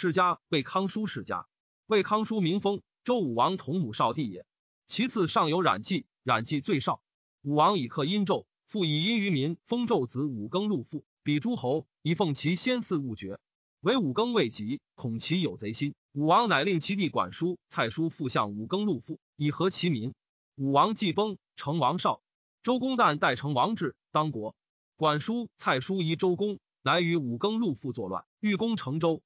世家魏康叔世家。魏康叔名封，周武王同母少弟也。其次上有冉季，冉季最少。武王以克殷纣，复以殷于民，封纣子武庚禄父，比诸侯，以奉其先嗣勿绝。唯武庚未及，恐其有贼心。武王乃令其弟管叔、蔡叔复向武庚禄父，以和其民。武王既崩，成王少。周公旦代成王制，当国。管叔、蔡叔疑周公，乃与武庚禄父作乱，欲攻成周。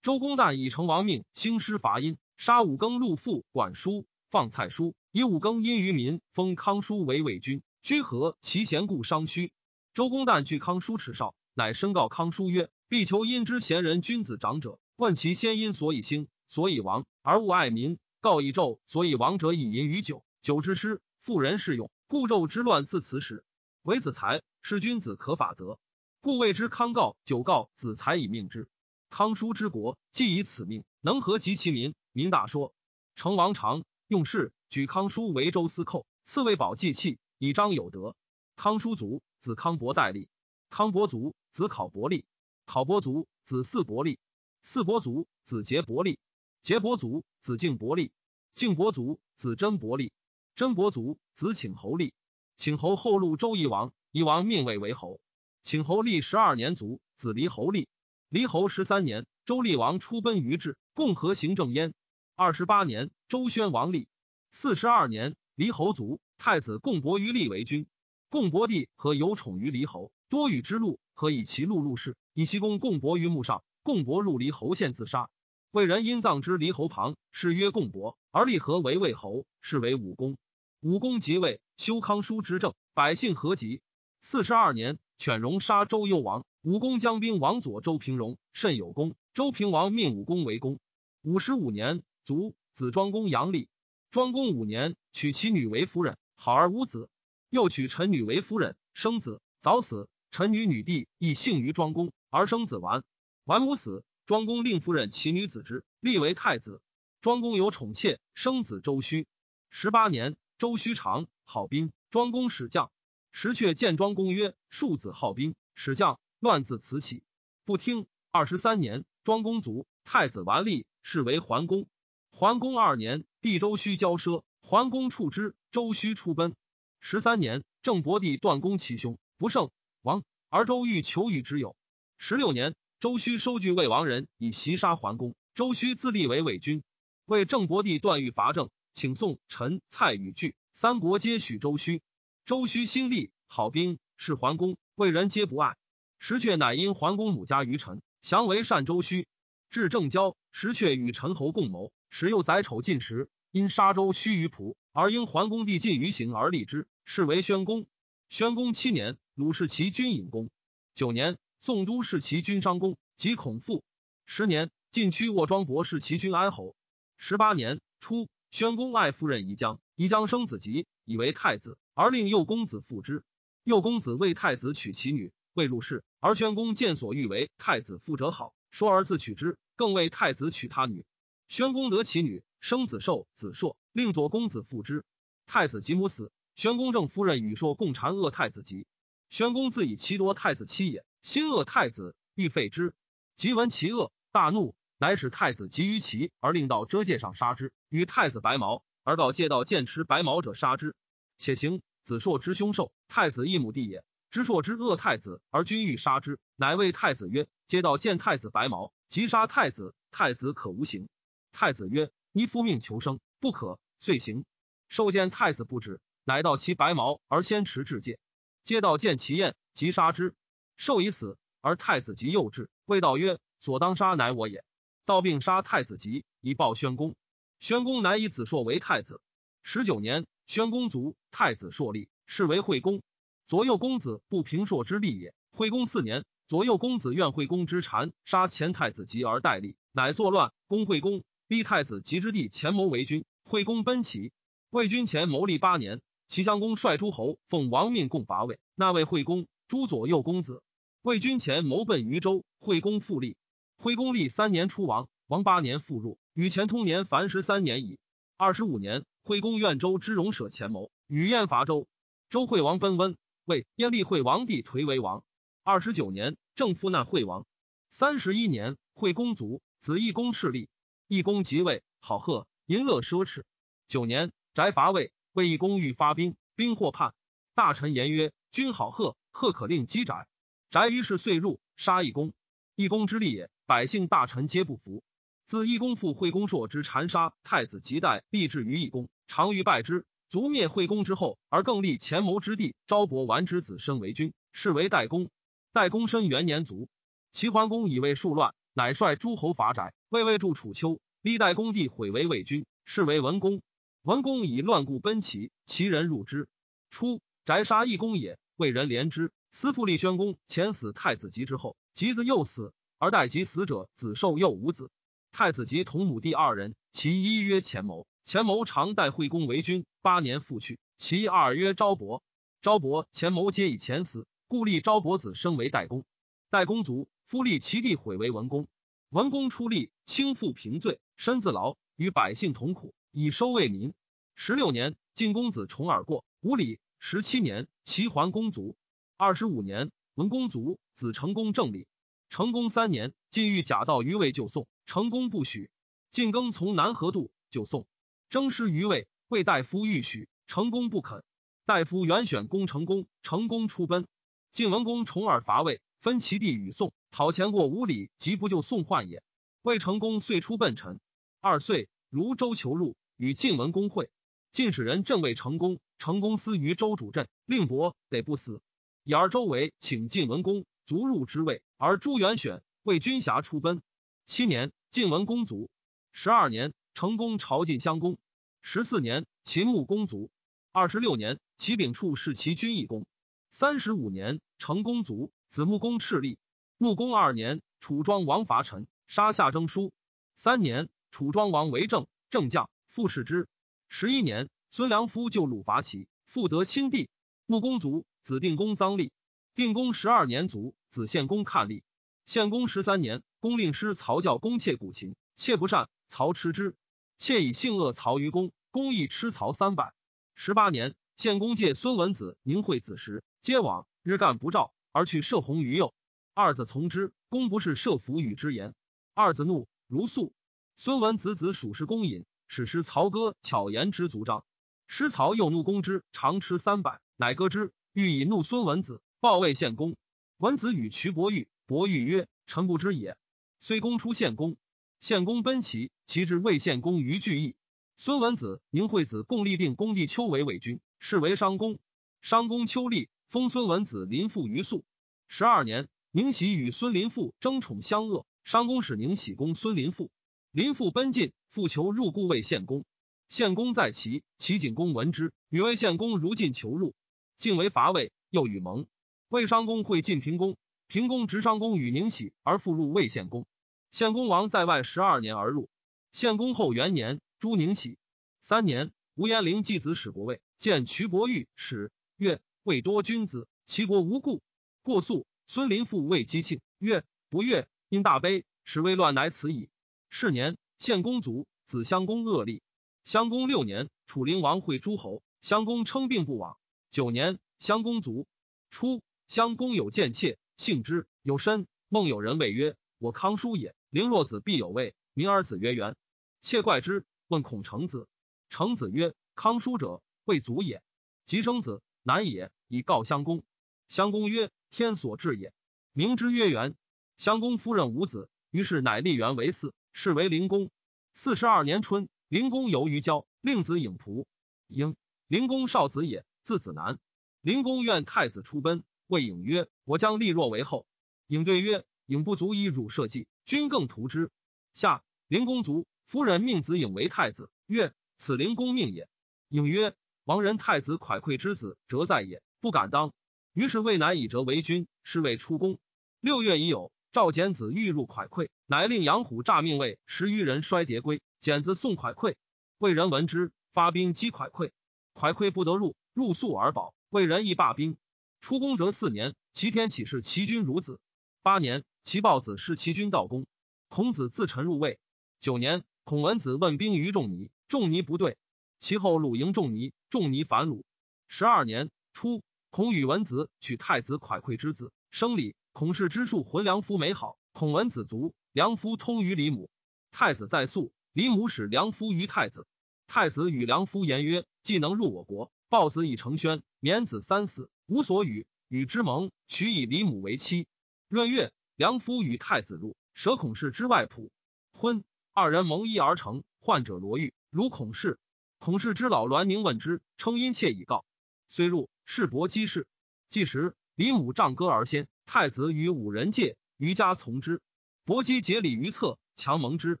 周公旦以成王命兴师伐殷，杀武庚禄父管叔，放蔡叔，以武庚殷于民，封康叔为魏君。居和其贤故商虚。周公旦据康叔耻少，乃申告康叔曰：“必求殷之贤人君子长者，问其先殷所以兴，所以亡，而勿爱民。告以纣所以亡者，以淫于酒，酒之失，妇人适用，故纣之乱自此始。为子才，是君子可法则，故谓之康告。久告子才以命之。”康叔之国，既以此命，能何及其民？民大说。成王常用事，举康叔为周司寇，赐为宝祭器，以彰有德。康叔卒，子康伯代立。康伯卒，子考伯立。考伯卒，子嗣伯立。嗣伯卒，子杰伯立。杰伯卒，子敬伯立。敬伯卒，子真伯立。真伯卒，子请侯立。请侯后入周夷王，夷王命位为侯。请侯立十二年卒，子离侯立。离侯十三年，周厉王出奔于治，共和行政焉。二十八年，周宣王立。四十二年，离侯卒，太子共伯于立为君。共伯弟和有宠于离侯，多与之禄，何以其禄入室，以其公共伯于墓上。共伯入离侯县自杀。魏人因葬之离侯旁，是曰共伯，而立何为魏侯，是为武公。武公即位，修康叔之政，百姓和集。四十二年，犬戎杀周幽王。武公将兵王佐周平荣，甚有功。周平王命武公为公。五十五年，卒。子庄公杨立。庄公五年，娶其女为夫人，好而无子。又娶臣女为夫人，生子，早死。臣女女弟亦幸于庄公，而生子完。完母死，庄公令夫人其女子之，立为太子。庄公有宠妾，生子周须。十八年，周须长，好兵。庄公使将，石却见庄公曰：“庶子好兵，使将。”乱自此起，不听。二十三年，庄公卒，太子完立，是为桓公。桓公二年，帝周须交奢，桓公处之，周须出奔。十三年，郑伯弟断公其兄，不胜，亡。而周欲求与之友。十六年，周须收据魏王人，以袭杀桓公。周须自立为魏君。为郑伯弟断欲伐郑，请宋、陈、蔡与拒，三国皆许周须。周须心立，好兵，是桓公，魏人皆不爱。石阙乃因桓公母家于陈，降为善周须。至正交，石阙与陈侯共谋，时又宰丑进食，因杀周须于蒲，而因桓公帝晋于行而立之，是为宣公。宣公七年，鲁士其君隐公。九年，宋都士其君商公及孔父。十年，晋屈沃庄伯士其君安侯。十八年初，宣公爱夫人宜姜，宜姜生子吉，以为太子，而令右公子复之。右公子为太子娶其女。未入仕，而宣公见所欲为太子妇者好，说而自取之，更为太子娶他女。宣公得其女，生子寿、子硕，令左公子复之。太子及母死，宣公正夫人与硕共谗恶太子及。宣公自以其夺太子妻也，心恶太子，欲废之。即闻其恶，大怒，乃使太子及于其，而令到遮界上杀之。与太子白毛，而告借道见持白毛者杀之。且行子硕之凶兽，太子一母弟也。知硕之恶太子，而君欲杀之，乃谓太子曰：“皆道见太子白毛，即杀太子，太子可无刑。”太子曰：“你夫命求生，不可。”遂行。受见太子不止，乃到其白毛而先持至戒。皆道见其宴，即杀之。受已死，而太子即幼至，谓道曰：“所当杀乃我也。”道并杀太子及，以报宣公。宣公乃以子硕为太子。十九年，宣公卒，太子硕立，是为惠公。左右公子不平朔之立也。惠公四年，左右公子怨惠公之谗，杀前太子吉而代立，乃作乱。公惠公逼太子吉之弟前谋为君，惠公奔齐。魏军前谋立八年，齐襄公率诸侯奉王命共伐魏，那位惠公诸左右公子。魏军前谋奔于州，惠公复立。惠公立三年出亡，王八年复入，与前通年凡十三年矣。二十五年，惠公愿周之戎舍前谋，与燕伐周。周惠王奔温。为燕立惠王帝颓为王。二十九年，正复难惠王。三十一年，惠公卒，子义公敕立。义公即位，好贺，淫乐奢侈。九年，翟伐魏，魏义公欲发兵，兵获叛。大臣言曰：“君好贺，贺可令击翟。”翟于是遂入，杀义公。义公之利也，百姓大臣皆不服。自义公父惠公硕之残杀太子及代，必至于义公，常于败之。卒灭惠公之后，而更立前谋之地昭伯完之子申为君，是为代公。代公申元年卒。齐桓公以为数乱，乃率诸侯伐翟。魏魏助楚丘，历代公帝毁为魏君，是为文公。文公以乱故奔齐，齐人入之。初，翟杀义公也，魏人怜之。司复立宣公，遣死太子及之后，及子又死，而代及死者，子寿又无子。太子及同母弟二人，其一曰前谋。钱谋常代惠公为君，八年复去。其二曰昭伯，昭伯、钱谋皆以前死，故立昭伯子升为代公。代公卒，夫立其弟毁为文公。文公出力，轻负平罪，身自劳，与百姓同苦，以收为民。十六年，晋公子重耳过，无礼。十七年，齐桓公卒。二十五年，文公卒，子成公正立。成公三年，晋欲假道于魏就宋，成公不许。晋更从南河渡就宋。征师于魏，魏大夫欲许，成功不肯。大夫原选公成功，成功出奔。晋文公重耳伐魏，分其地与宋，讨前过五里，即不就宋患也。魏成功遂出奔陈。二岁，如周求入，与晋文公会。晋使人镇魏成功，成功思于周主镇，令伯得不死。以而周围请晋文公卒入之位，而朱元选魏军侠出奔。七年，晋文公卒。十二年。成功朝晋襄公，十四年，秦穆公卒。二十六年，齐丙处是其君义公。三十五年，成公卒，子穆公敕立。穆公二年，楚庄王伐陈，杀夏征舒。三年，楚庄王为政，正将，复视之。十一年，孙良夫救鲁伐齐，复得亲帝。穆公卒，子定公臧立。定公十二年卒，子献公看立。献公十三年，公令师曹教公窃古琴，窃不善，曹持之。窃以性恶曹于公，公亦吃曹三百。十八年，献公借孙文子、宁惠子时，皆往，日干不照，而去射鸿于右。二子从之，公不是射服与之言。二子怒，如素。孙文子子属是公隐，使师曹歌巧言之足章。师曹又怒公之，常吃三百，乃歌之，欲以怒孙文子，报魏献公。文子与瞿伯玉，伯玉曰：“臣不知也。”虽公出献公。献公奔齐，齐至魏献公于巨邑。孙文子、宁惠子共立定公帝丘为魏君，是为商公。商公丘立，封孙文子林父于宿。十二年，宁喜与孙林父争宠相恶，商公使宁喜公孙林父。林父奔进，复求入故魏献公。献公在齐，齐景公闻之，与魏献公如晋求入。晋为伐魏，又与盟。魏商公会晋平公，平公执商公与宁喜，而复入魏献公。献公王在外十二年而入。献公后元年，朱宁喜三年，吴延龄继子使国尉，见瞿伯玉，使曰：“魏多君子，齐国无故。”过肃。孙林父谓姬庆曰：“不悦，因大悲，使未乱，乃此矣。”是年，献公卒，子襄公恶立。襄公六年，楚灵王会诸侯，襄公称病不往。九年，襄公卒。初，襄公有见妾，幸之，有身。梦有人谓曰：“我康叔也。”灵若子必有位，名而子曰元。妾怪之，问孔成子。成子曰：“康叔者，未祖也。及生子，男也，以告襄公。襄公曰：天所至也。名之曰元。襄公夫人无子，于是乃立元为嗣，是为灵公。四十二年春，灵公游于郊，令子颖仆。婴灵公少子也，字子南。灵公愿太子出奔，谓颖曰：我将立若为后。颖对曰：颖不足以辱社稷。君更图之。下灵公卒，夫人命子颖为太子。曰：此灵公命也。颖曰：亡人太子蒯聩之子，哲在也，不敢当。于是魏乃以哲为君，是谓出宫。六月已有赵简子欲入蒯聩，乃令杨虎诈命魏十余人衰牒归。简子送蒯聩，魏人闻之，发兵击蒯聩。蒯聩不得入，入宿而保。魏人亦罢兵。出宫则四年，齐天启事齐君孺子。八年。其豹子是其君道公，孔子自陈入魏。九年，孔文子问兵于仲尼，仲尼不对。其后鲁迎仲尼，仲尼反鲁。十二年初，孔与文子娶太子蒯聩之子，生礼。孔氏之术浑良夫美好，孔文子卒，良夫通于李母。太子在宿，李母使良夫于太子。太子与良夫言曰：“既能入我国，报子以成宣，免子三死，无所与。与之盟，取以李母为妻。”闰月，梁夫与太子入，舍孔氏之外仆，婚。二人蒙衣而成。患者罗玉，如孔氏。孔氏之老栾宁问之，称殷切以告。虽入，世伯姬氏。既时，李母杖歌而先，太子与五人戒，余家从之。伯姬竭礼于侧，强蒙之，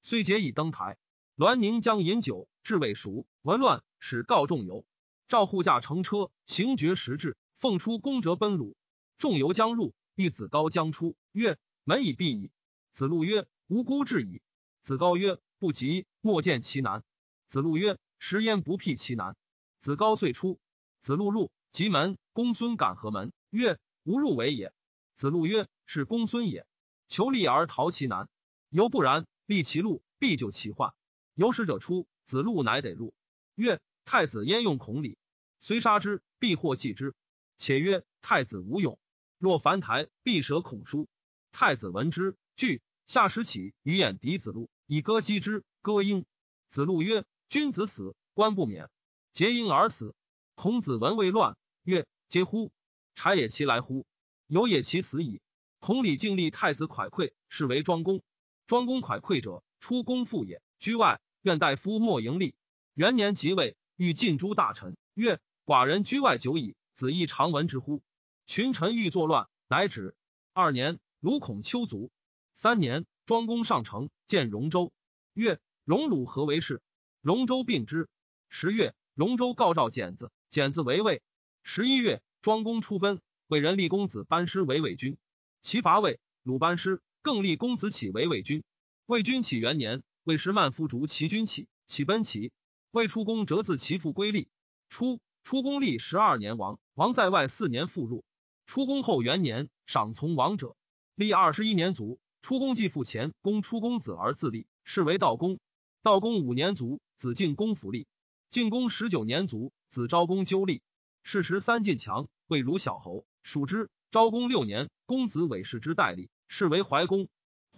虽结以登台。栾宁将饮酒，至未熟，闻乱，使告众游。赵护驾乘车，行绝时至，奉出宫折奔鲁。众游将入，必子高将出，曰：“门已闭矣。”子路曰：“无辜至矣。”子高曰：“不急，莫见其难。”子路曰：“食焉不辟其难。”子高遂出。子路入，即门。公孙敢何门？曰：“吾入为也。”子路曰：“是公孙也。求利而逃其难，犹不然，立其路，必救其患。有使者出，子路乃得入。曰：太子焉用孔礼？虽杀之，必或继之。且曰：太子无勇，若樊台，必舍孔书。太子闻之，惧。下时起，于眼敌子路，以歌击之。歌应。子路曰：君子死，官不免。结婴而死。孔子闻未乱，曰：嗟乎！柴也其来乎？有也其死矣。孔礼敬立太子蒯聩，是为庄公。庄公蒯聩者，出公父也。居外，愿大夫莫盈利。元年即位，欲尽诸大臣，曰：“寡人居外久矣，子亦常闻之乎？”群臣欲作乱，乃止。二年，鲁孔丘卒。三年，庄公上城见荣州，曰：“荣鲁何为氏？”荣州并之。十月，荣州告召简子，简子为魏。十一月，庄公出奔，为人立公子班师为魏军。齐伐魏，鲁班师，更立公子启为魏军。魏军起元年。魏时曼夫逐齐军起，起奔齐。魏出公折自其父归立。初，出公立十二年亡，王在外四年复入。出公后元年，赏从王者。立二十一年卒。出公继父前公出公子而自立，是为道公。道公五年卒，子晋公复立。晋公十九年卒，子昭公纠立。是时三晋强，魏如小侯，属之。昭公六年，公子韦氏之代立，是为怀公。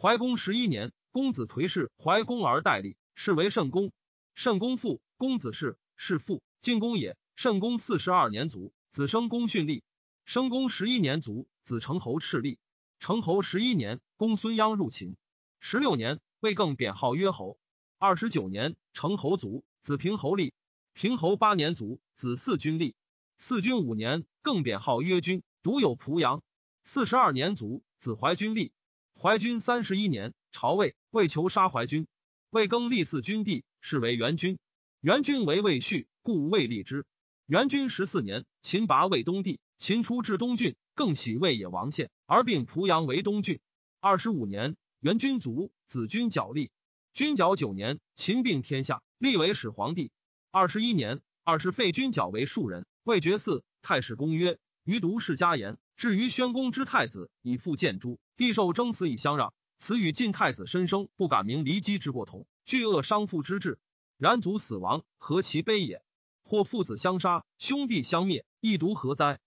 怀公十一年。公子颓氏怀公而代立，是为圣公。圣公父公子氏，是父晋公也。圣公四十二年卒，子生公训立。生公十一年卒，子成侯赤立。成侯十一年，公孙鞅入秦。十六年，魏更贬号曰侯。二十九年，成侯卒，子平侯立。平侯八年卒，子嗣君立。嗣君五年，更贬号曰君，独有濮阳。四十二年卒，子怀君立。怀君三十一年，朝魏。为求杀怀君，魏更立嗣君弟，是为元君。元君为魏婿，故魏立之。元君十四年，秦拔魏东地，秦出至东郡，更喜魏野王县，而并濮阳为东郡。二十五年，元君卒，子君角立。君角九年，秦并天下，立为始皇帝。二十一年，二是废君角为庶人，魏绝嗣。太史公曰：余独世家言，至于宣公之太子，以父见诸帝受征死以相让。此与晋太子申生不敢明离姬之过同，惧恶伤父之志。然祖死亡，何其悲也！或父子相杀，兄弟相灭，亦独何哉？